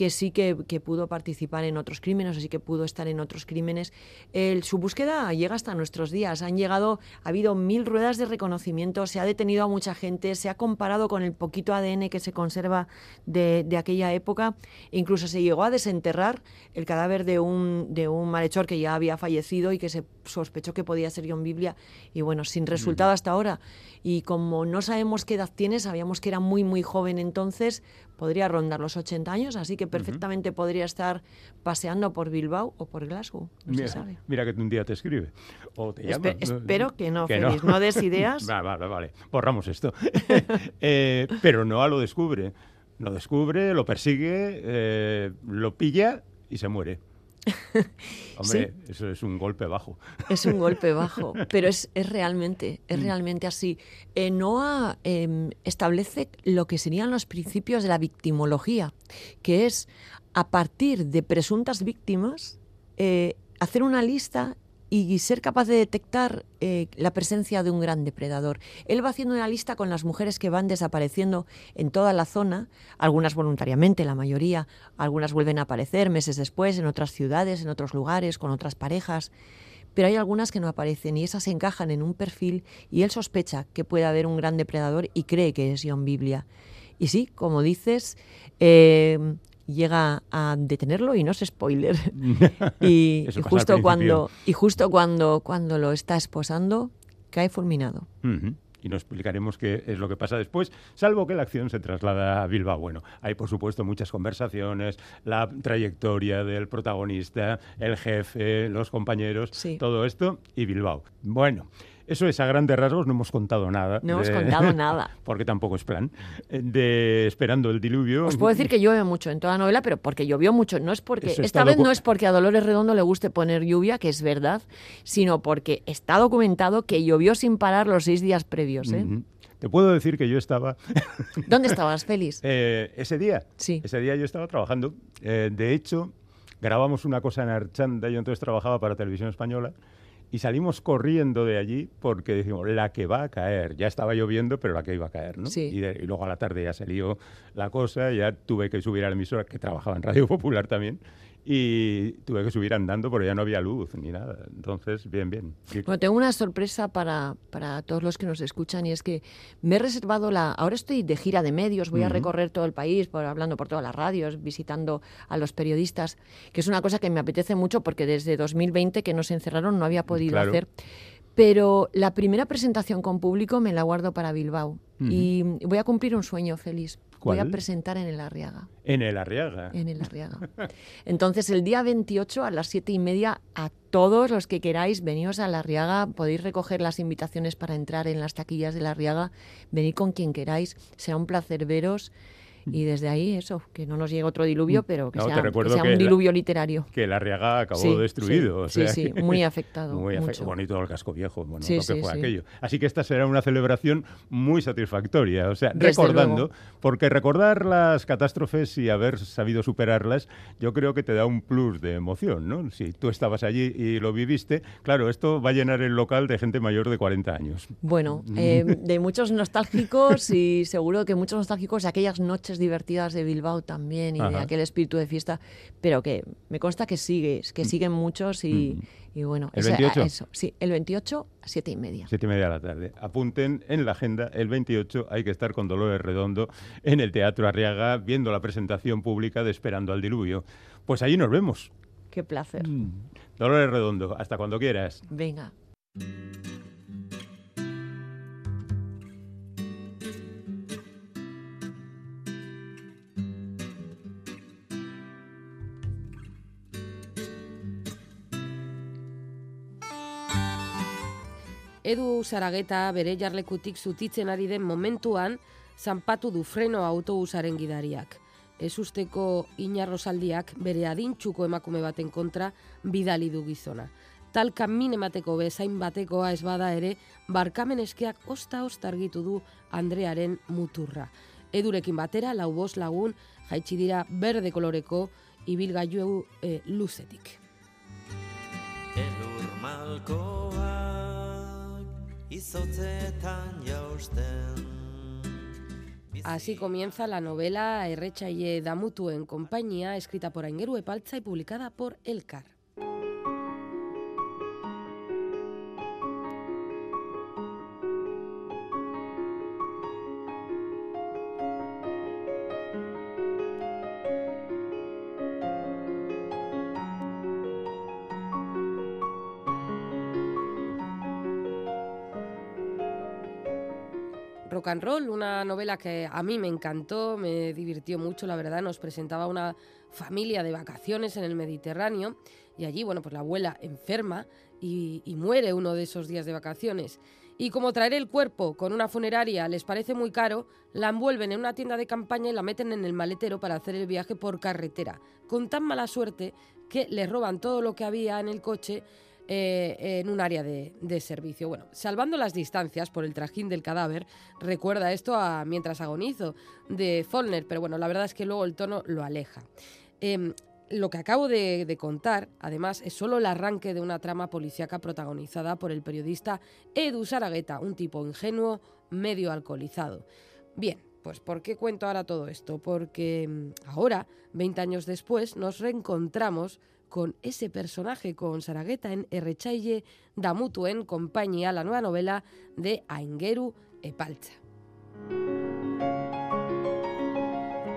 que sí que, que pudo participar en otros crímenes, o sí que pudo estar en otros crímenes. El- su búsqueda llega hasta nuestros días. Han llegado, ha habido mil ruedas de reconocimiento, se ha detenido a mucha gente, se ha comparado con el poquito ADN que se conserva de, de aquella época, incluso se llegó a desenterrar el cadáver de un, de un malhechor que ya había fallecido y que se sospechó que podía ser John Biblia, y bueno, sin resultado hasta ahora. Y como no sabemos qué edad tiene, sabíamos que era muy, muy joven entonces, podría rondar los 80 años, así que perfectamente podría estar paseando por Bilbao o por Glasgow, no mira, se sabe. mira que un día te escribe. O te llama. Espe- espero que no, Félix, no des ideas. Va, vale, vale. Borramos esto. Eh, pero Noah lo descubre. Lo descubre, lo persigue, eh, lo pilla y se muere. Hombre, eso es un golpe bajo. Es un golpe bajo, pero es, es realmente, Mm. es realmente así. Eh, Noah em, establece lo que serían los principios de la victimología, que es a partir de presuntas víctimas eh, hacer una lista y ser capaz de detectar eh, la presencia de un gran depredador. Él va haciendo una lista con las mujeres que van desapareciendo en toda la zona, algunas voluntariamente, la mayoría, algunas vuelven a aparecer meses después en otras ciudades, en otros lugares, con otras parejas pero hay algunas que no aparecen y esas encajan en un perfil y él sospecha que puede haber un gran depredador y cree que es John Biblia. Y sí, como dices, eh, llega a detenerlo y no es spoiler. y, justo cuando y justo cuando cuando lo está esposando cae fulminado. Y no explicaremos qué es lo que pasa después, salvo que la acción se traslada a Bilbao. Bueno, hay por supuesto muchas conversaciones, la trayectoria del protagonista, el jefe, los compañeros, Sí. todo esto y Bilbao. Bueno, eso es a grandes rasgos, no hemos contado nada. No hemos contado nada. porque tampoco es plan. eh, De Esperando el diluvio. Os puedo decir que llueve mucho en toda la novela, pero porque llovió mucho. No es porque Eso esta vez no es porque a Dolores Redondo le guste poner lluvia, que es verdad, sino porque está documentado que llovió sin parar los seis días previos. ¿eh? Te puedo decir que yo estaba ¿Dónde estabas, Félix? Eh, ese día, Sí. ese día yo estaba trabajando. Eh, de hecho, grabamos una cosa en Archanda, yo entonces trabajaba para Televisión Española, y salimos corriendo de allí porque decimos, la que va a caer. Ya estaba lloviendo, pero la que iba a caer, ¿no? Sí. Y, de- y luego a la tarde ya se lió la cosa, ya tuve que subir a la emisora, que trabajaba en Radio Popular también, y tuve que subir andando porque ya no había luz ni nada. Entonces, bien, bien. Bueno, tengo una sorpresa para, para todos los que nos escuchan y es que me he reservado la... Ahora estoy de gira de medios, voy a recorrer todo el país, por, hablando por todas las radios, visitando a los periodistas, que es una cosa que me apetece mucho porque desde 2020 que nos encerraron no había podido Claro. hacer. Pero la primera presentación con público me la guardo para Bilbao. Y voy a cumplir un sueño feliz. Voy a presentar en el Arriaga. En el Arriaga. En el Arriaga. Entonces, el día 28 a las siete y media, a todos los que queráis, veníos a la Arriaga, podéis recoger las invitaciones para entrar en las taquillas de la Arriaga, venid con quien queráis, será un placer veros. Y desde ahí, eso, que no nos llegue otro diluvio, pero que Mm. No, te sea, que sea que un la- diluvio literario. Que el Arriaga acabó Sí, destruido. sí, o sea sí, sí, que- muy afectado, Muy afe- mucho. bonito el casco viejo, bueno, Sí, lo que fue aquello. Así que esta será una celebración muy satisfactoria. O sea, Desde recordando, luego. porque recordar las catástrofes y haber sabido superarlas, yo creo que te da un plus de emoción, ¿no? Si tú estabas allí y lo viviste, claro, esto va a llenar el local de gente mayor de 40 años. Bueno, eh, de muchos nostálgicos y seguro que muchos nostálgicos de aquellas noches divertidas de Bilbao también y de aquel espíritu de fiesta, pero que me consta que sigue, que siguen muchos y, y bueno, ¿El ese- 28? eso, sí, el 28 a siete y media. Siete y media de la tarde. Apunten en la agenda, el 28 hay que estar con Dolores Redondo en el Teatro Arriaga viendo la presentación pública de Esperando al Diluvio. Pues allí nos vemos. Qué placer. Dolores Redondo, hasta cuando quieras. Venga. Edu Sarageta bere jarlekutik zutitzen ari den momentuan, zanpatu du freno autobusaren gidariak. Ez usteko inarrosaldiak bere adintxuko emakume baten kontra bidali du gizona. Talka min emateko bezain batekoa ez bada ere, barkamen eskeak osta-osta argitu du Andrearen muturra. Edurekin batera, lau bost lagun, jaitsi dira berde koloreko ibilgailu e, luzetik. Elur jausten Así comienza la novela Erretxaile Damutuen compañía, escrita por Aingeru Epaltza y publicada por Elkar. Una novela que a mí me encantó, me divirtió mucho, la verdad, nos presentaba una familia de vacaciones en el Mediterráneo y allí, bueno, pues la abuela enferma y, muere uno de esos días de vacaciones. Y como traer el cuerpo con una funeraria les parece muy caro, la envuelven en una tienda de campaña y la meten en el maletero para hacer el viaje por carretera, con tan mala suerte que le roban todo lo que había en el coche eh, en un área de, servicio. Bueno, salvando las distancias por el trajín del cadáver, recuerda esto a Mientras agonizo de Follner, pero bueno, la verdad es que luego el tono lo aleja. Em, lo que acabo de, de contar, además, es solo el arranque de una trama policíaca protagonizada por el periodista Edu Saragueta, un tipo ingenuo, medio alcoholizado. Bien, pues ¿por qué cuento ahora todo esto? Porque mm, ahora, 20 años después, nos reencontramos con ese personaje, con Saragueta en Errechaille Damutuen compañía, la nueva novela de Aingeru Epaltza.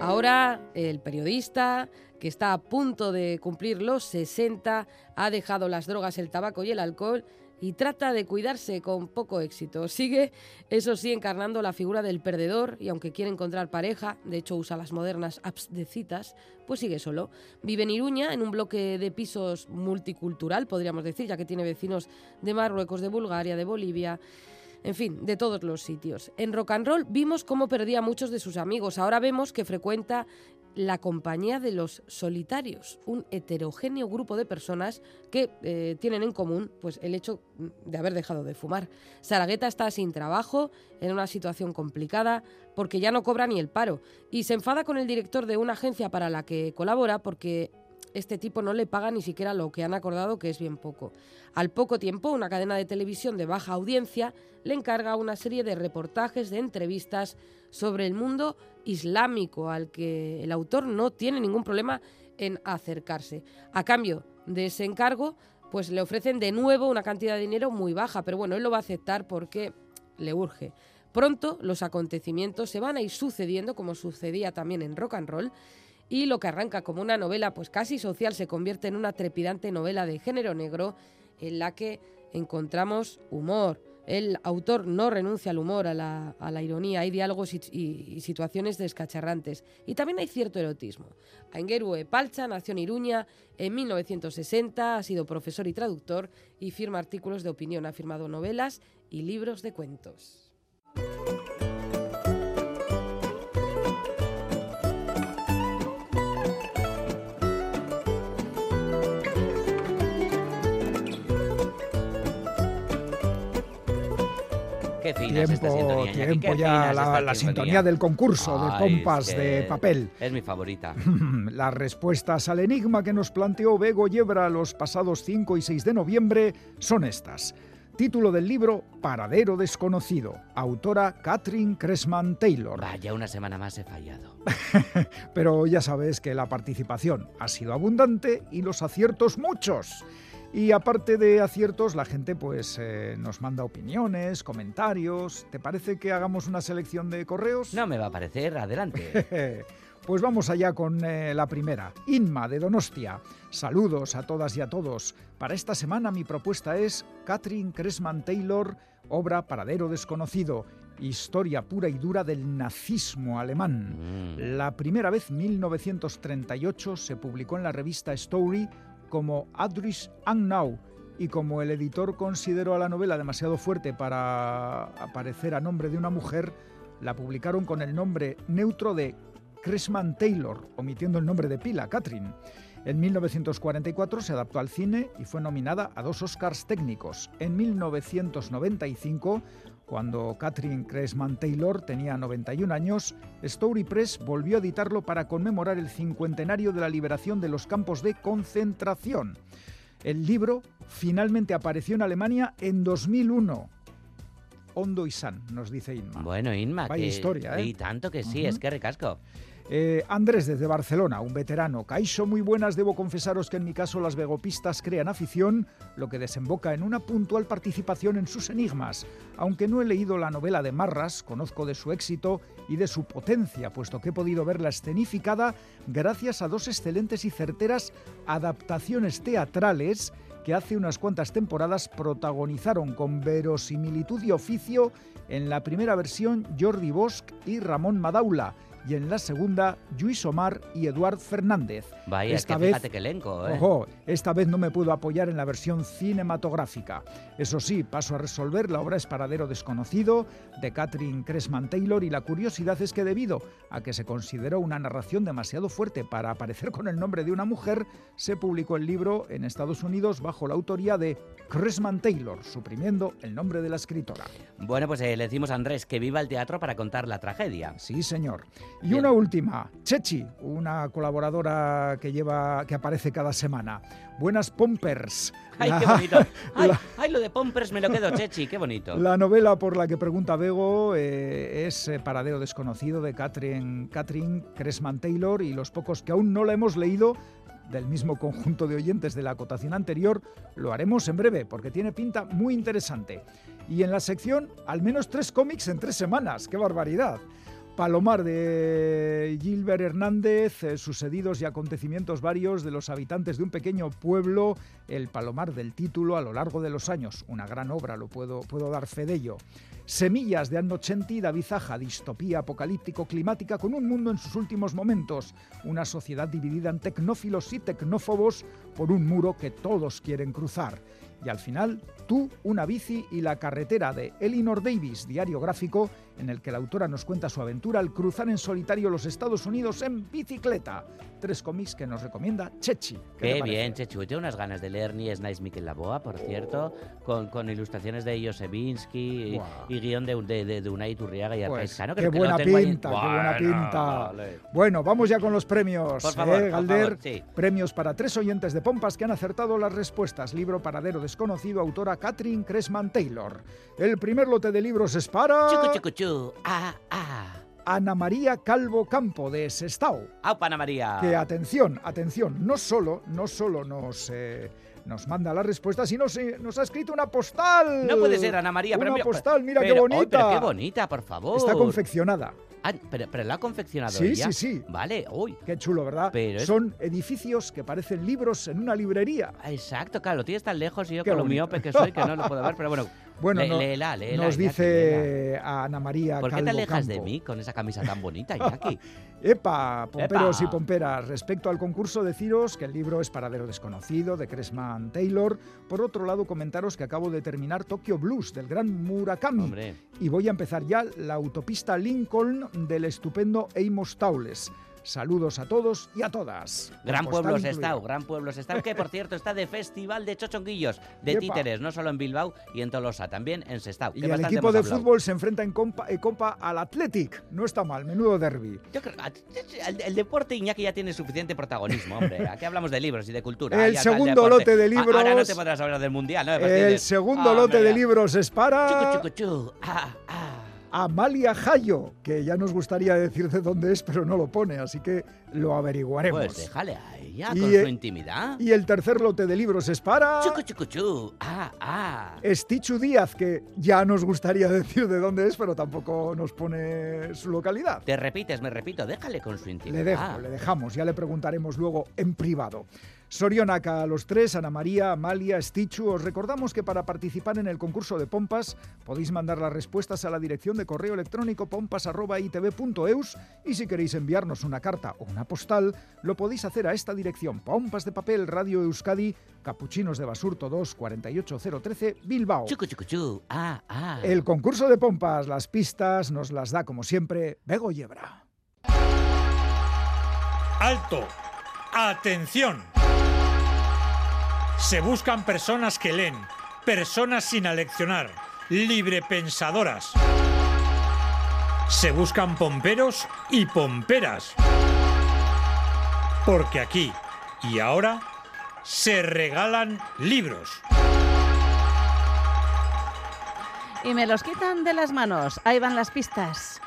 Ahora el periodista, que está a punto de cumplir los 60, ha dejado las drogas, el tabaco y el alcohol y trata de cuidarse con poco éxito. Sigue, eso sí, encarnando la figura del perdedor y aunque quiere encontrar pareja, de hecho usa las modernas apps de citas, pues sigue solo. Vive en Iruña, en un bloque de pisos multicultural, podríamos decir, ya que tiene vecinos de Marruecos, de Bulgaria, de Bolivia. En fin, de todos los sitios. En rock and roll vimos cómo perdía a muchos de sus amigos. Ahora vemos que frecuenta la compañía de los solitarios, un heterogéneo grupo de personas que eh, tienen en común pues, el hecho de haber dejado de fumar. Saragueta está sin trabajo, en una situación complicada, porque ya no cobra ni el paro, y se enfada con el director de una agencia para la que colabora porque este tipo no le paga ni siquiera lo que han acordado, que es bien poco. Al poco tiempo, una cadena de televisión de baja audiencia le encarga una serie de reportajes, de entrevistas sobre el mundo islámico, al que el autor no tiene ningún problema en acercarse. A cambio de ese encargo, pues le ofrecen de nuevo una cantidad de dinero muy baja, pero bueno, él lo va a aceptar porque le urge. Pronto los acontecimientos se van a ir sucediendo, como sucedía también en rock and roll, y lo que arranca como una novela pues casi social se convierte en una trepidante novela de género negro en la que encontramos humor. El autor no renuncia al humor, a la, ironía, hay diálogos y, situaciones descacharrantes. Y también hay cierto erotismo. Aingeru Epalcha nació en Iruña en 1960, ha sido profesor y traductor y firma artículos de opinión, ha firmado novelas y libros de cuentos. Qué fina es esta Tiempo, sintonía. Tiempo qué ya, es la, sintonía del concurso de Ay, es de papel. Es mi favorita. Las respuestas al enigma que nos planteó Bego Yebra los pasados 5 y 6 de noviembre son estas. Título del libro Paradero desconocido. Autora Catherine Cressman Taylor. Vaya, una semana más he fallado. Pero ya sabes que la participación ha sido abundante y los aciertos muchos. Y aparte de aciertos, la gente pues eh, nos manda opiniones, comentarios. ¿Te parece que hagamos una selección de correos? No me va a parecer, adelante. Pues vamos allá con eh, la primera. Inma de Donostia. Saludos a todas y a todos. Para esta semana mi propuesta es Catherine Cressman Taylor, obra Paradero Desconocido, historia pura y dura del nazismo alemán. Mm. La primera vez, 1938, se publicó en la revista Story como Adris Unknown y como el editor consideró a la novela demasiado fuerte para aparecer a nombre de una mujer, la publicaron con el nombre neutro de Cressman Taylor, omitiendo el nombre de pila, Catherine. En 1944 se adaptó al cine y fue nominada a dos Oscars técnicos. En 1995, cuando Catherine Cressman Taylor tenía 91 años, Story Press volvió a editarlo para conmemorar el cincuentenario de la liberación de los campos de concentración. El libro finalmente apareció en Alemania en 2001. Hondo y San, nos dice Inma. Bueno, Inma, Vaya que, historia, ¿eh? Y tanto que sí, es que recasco. Eh, Andrés desde Barcelona, un veterano. Caixo, muy buenas. Debo confesaros que en mi caso las vegopistas crean afición, lo que desemboca en una puntual participación en sus enigmas. Aunque no he leído la novela de Marras, conozco de su éxito y de su potencia, puesto que he podido verla escenificada gracias a dos excelentes y certeras adaptaciones teatrales que hace unas cuantas temporadas protagonizaron con verosimilitud y oficio en la primera versión Jordi Bosch y Ramón Madaula y en la segunda Luis Omar y Eduard Fernández. Vaya, Esta es que vez- fíjate qué elenco, ¿eh? Ojo, esta vez no me puedo apoyar en la versión cinematográfica. Eso sí, paso a resolver la obra Es Paradero Desconocido de Catherine Cressman Taylor y la curiosidad es que debido a que se consideró una narración demasiado fuerte para aparecer con el nombre de una mujer, se publicó el libro en Estados Unidos bajo la autoría de Cressman Taylor, suprimiendo el nombre de la escritora. Bueno, pues eh, le decimos a Andrés que viva el teatro para contar la tragedia. Sí, señor. Y Bien. una última, Chechi, una colaboradora que lleva que aparece cada semana. Buenas Pompers. ¡Ay, La- qué bonito! ¡Ay, la- ay, lo de Pompers me lo quedo, Chechi! ¡Qué bonito! La novela por la que pregunta Bego eh, es eh, Paradero Desconocido de Catherine, Catherine Cressman Taylor y los pocos que aún no la hemos leído del mismo conjunto de oyentes de la acotación anterior, lo haremos en breve porque tiene pinta muy interesante. Y en la sección, al menos tres cómics en tres semanas. ¡Qué barbaridad! Palomar de Gilbert Hernández, eh, sucedidos y acontecimientos varios de los habitantes de un pequeño pueblo, el Palomar del título a lo largo de los años. Una gran obra, lo puedo, puedo dar fe de ello. Semillas de Anno Chenti, David Zaja, distopía apocalíptico-climática con un mundo en sus últimos momentos. Una sociedad dividida en tecnófilos y tecnófobos por un muro que todos quieren cruzar. Y al final, Tú, una bici y la carretera de Elinor Davis, diario gráfico, en el que la autora nos cuenta su aventura al cruzar en solitario los Estados Unidos en bicicleta. Tres cómics que nos recomienda Chechi. ¿Qué Qué bien, Chechu. Tengo unas ganas de leer Ni Nice Miquel Laboa, por cierto, con, con ilustraciones de Josebinsky y, y guion de, de, de, de Unai Iturriaga y Pues, qué buena tengo ahí pinta, qué buena pinta. vale. Bueno, vamos ya con los premios. Por favor, ¿eh, por Galder? favor, sí. Premios para tres oyentes de Pompas que han acertado las respuestas. Libro Paradero Desconocido, autora Catherine Cressman Taylor. El primer lote de libros es para Chucu, chucu, chu. Ah, ah. Ana María Calvo Campo de Sestao. Au, Pana María. Que atención, atención, no solo, no solo nos, eh, nos manda la respuesta, sino se, nos ha escrito una postal. No puede ser, Ana María. Una pero postal, mira pero- qué oh, bonita. pero qué bonita, por favor. Está confeccionada. Ah, pero, pero la ha confeccionado Sí, ella. sí, sí. Vale, uy. Qué chulo, ¿verdad? Pero es- Son edificios que parecen libros en una librería. Exacto, claro, lo tienes tan lejos y yo Qué con lo bonito. miope que soy que no lo puedo ver, pero bueno. Bueno, le- no- léela, léela, nos dice léela. Ana María ¿Por qué Calvo te alejas de Campo. mí con esa camisa tan bonita, Iñaki? Epa, pomperos Epa. y pomperas. Respecto al concurso, deciros que el libro es Paradero Desconocido, de Cressman Taylor. Por otro lado, comentaros que acabo de terminar Tokyo Blues, del gran Murakami. Hombre. Y voy a empezar ya la autopista Lincoln del estupendo Amos Towles. Saludos a todos y a todas. Gran pueblo. Sestao, gran pueblo Sestao, que por cierto está de festival de chochonguillos, de Yepa. títeres, no solo en Bilbao y en Tolosa, también en Sestao. Y el equipo de fútbol se enfrenta en compa, en compa al Athletic. No está mal, menudo derby. Yo creo- el, el deporte Iñaki ya tiene suficiente protagonismo, hombre. Aquí hablamos de libros y de cultura. El segundo lote de Ah, Ahora no libros- te podrás hablar del mundial, ¿no? El segundo lote de libros es para Chucu, chucu, chu. Ah, ah. Amalia Jayo, que ya nos gustaría decir de dónde es, pero no lo pone, así que lo averiguaremos. Pues déjale a ella Y, con eh, su intimidad. Y el tercer lote de libros es para Chucu, chucu, chu. Ah, ah. Estichu Díaz, que ya nos gustaría decir de dónde es, pero tampoco nos pone su localidad. Te repites, me repito, déjale con su intimidad. Le dejo, le dejamos, ya le preguntaremos luego en privado. Sorionaka a los tres, Ana María, Amalia, Stichu, os recordamos que para participar en el concurso de pompas podéis mandar las respuestas a la dirección de correo electrónico pompas.itv.eus y si queréis enviarnos una carta o una postal, lo podéis hacer a esta dirección, Pompas de Papel, Radio Euskadi, Capuchinos de Basurto 2, 48013, Bilbao. Chucu, chucu, chu. Ah, ah. El concurso de pompas, las pistas nos las da como siempre Bego Yebra. Alto. Atención. Se buscan personas que leen, personas sin aleccionar, librepensadoras. Se buscan pomperos y pomperas. Porque aquí y ahora se regalan libros. Y me los quitan de las manos. Ahí van las pistas.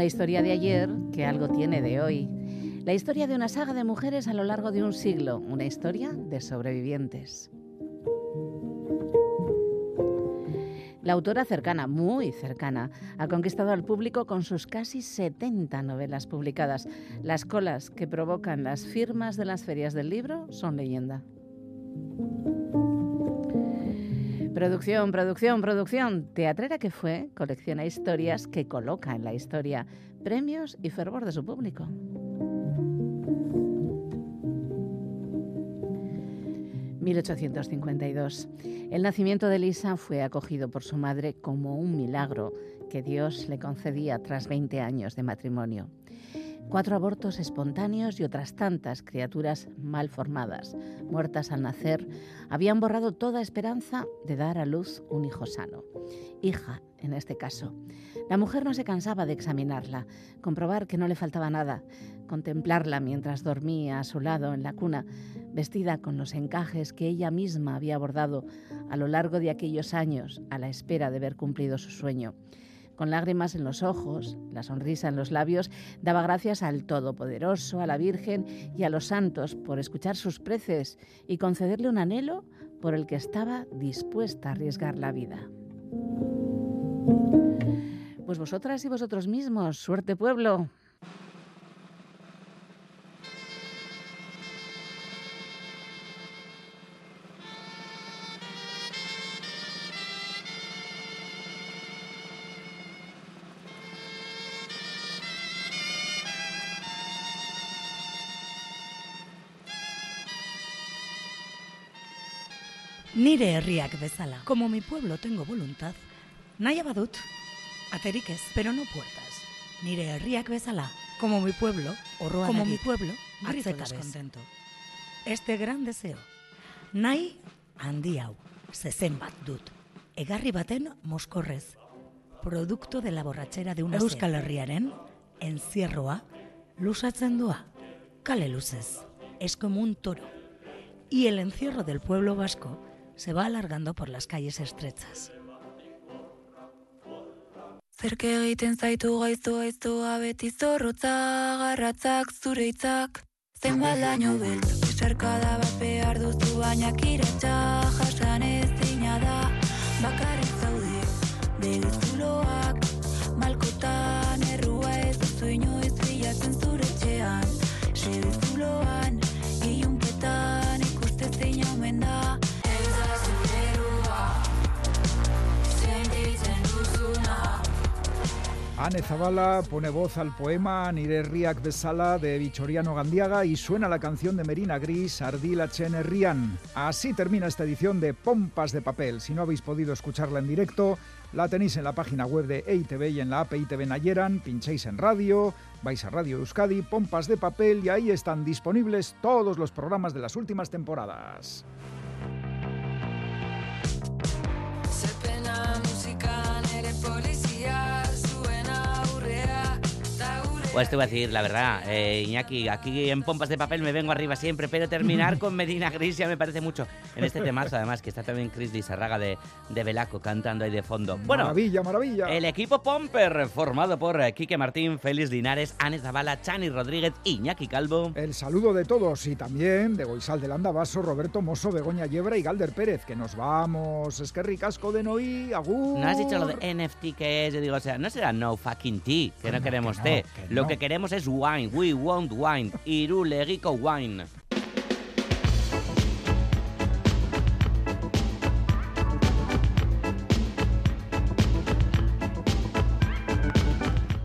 Una historia de ayer que algo tiene de hoy. La historia de una saga de mujeres a lo largo de un siglo. Una historia de sobrevivientes. La autora cercana, muy cercana, ha conquistado al público con sus casi 70 novelas publicadas. Las colas que provocan las firmas de las ferias del libro son leyenda. Producción, producción, producción. Teatrera que fue, colecciona historias que coloca en la historia premios y fervor de su público. ...1852. El nacimiento de Lisa fue acogido por su madre como un milagro que Dios le concedía tras 20 años de matrimonio. Cuatro abortos espontáneos y otras tantas criaturas mal formadas, muertas al nacer, habían borrado toda esperanza de dar a luz un hijo sano. Hija, en este caso. La mujer no se cansaba de examinarla, comprobar que no le faltaba nada, contemplarla mientras dormía a su lado en la cuna, vestida con los encajes que ella misma había bordado a lo largo de aquellos años a la espera de ver cumplido su sueño Con lágrimas en los ojos, la sonrisa en los labios, daba gracias al Todopoderoso, a la Virgen y a los santos por escuchar sus preces y concederle un anhelo por el que estaba dispuesta a arriesgar la vida. Pues vosotras y vosotros mismos, suerte pueblo. Nire herriak bezala. Como mi pueblo tengo voluntad. Naia badut, aterik ez, pero no puertas. Nire herriak bezala. Como mi pueblo, Horroa como mi pueblo, descontento. Este gran deseo. Nahi handi hau, zezen bat dut. Egarri baten moskorrez. Producto de la borrachera de una Euskal Herriaren encierroa lusatzen doa. Kale luzez. Es como un toro. Y el encierro del pueblo vasco se va alargando por las calles estrechas. Zerke egiten zaitu gaizto gaiztoa beti zorrotza garratzak zure hitzak. Zenbat laino beltz, esarkada bat behar duzu baina kiratxa jasan ezina da. Bakarrik zaude, bere zuloak Malkotan errua ez duzu inoiz bilatzen zure etxean. Sebe zuloan, ilunpetan ikuste zein omen da Anne Zabala pone voz al poema Nire Riak Besala de Vichoriano Gandiaga y suena la canción de Merina Gris, Ardila Chen Herrian. Así termina esta edición de Pompas de Papel. Si no habéis podido escucharla en directo, la tenéis en la página web de EITV y en la app EITV Nayeran. Pincháis en radio, vais a Radio Euskadi, Pompas de Papel y ahí están disponibles todos los programas de las últimas temporadas. Zepena musikan ere polizia zuen aurrea eta gure Pues te voy a decir la verdad, eh, Iñaki, aquí en Pompas de Papel me vengo arriba siempre, pero terminar con Medina Gris ya me parece mucho. En este temazo, además, que está también Chris Lizarraga de, de Velaco cantando ahí de fondo. Bueno, maravilla, maravilla. el equipo Pomper, formado por eh, Quique Martín, Félix Linares, Ane Zabala, Chani Rodríguez, Iñaki Calvo. El saludo de todos y también de Goizal del Andabaso, Roberto Mosso, Begoña Yebra y Galder Pérez, que nos vamos. Es que ricasco de Noí, agur. No has dicho lo de NFT que es, yo digo, o sea, no será no fucking tea, que no queremos no, té. que Lo no. que queremos es wine, we want wine, irulegiko wine.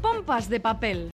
Pompas de papel.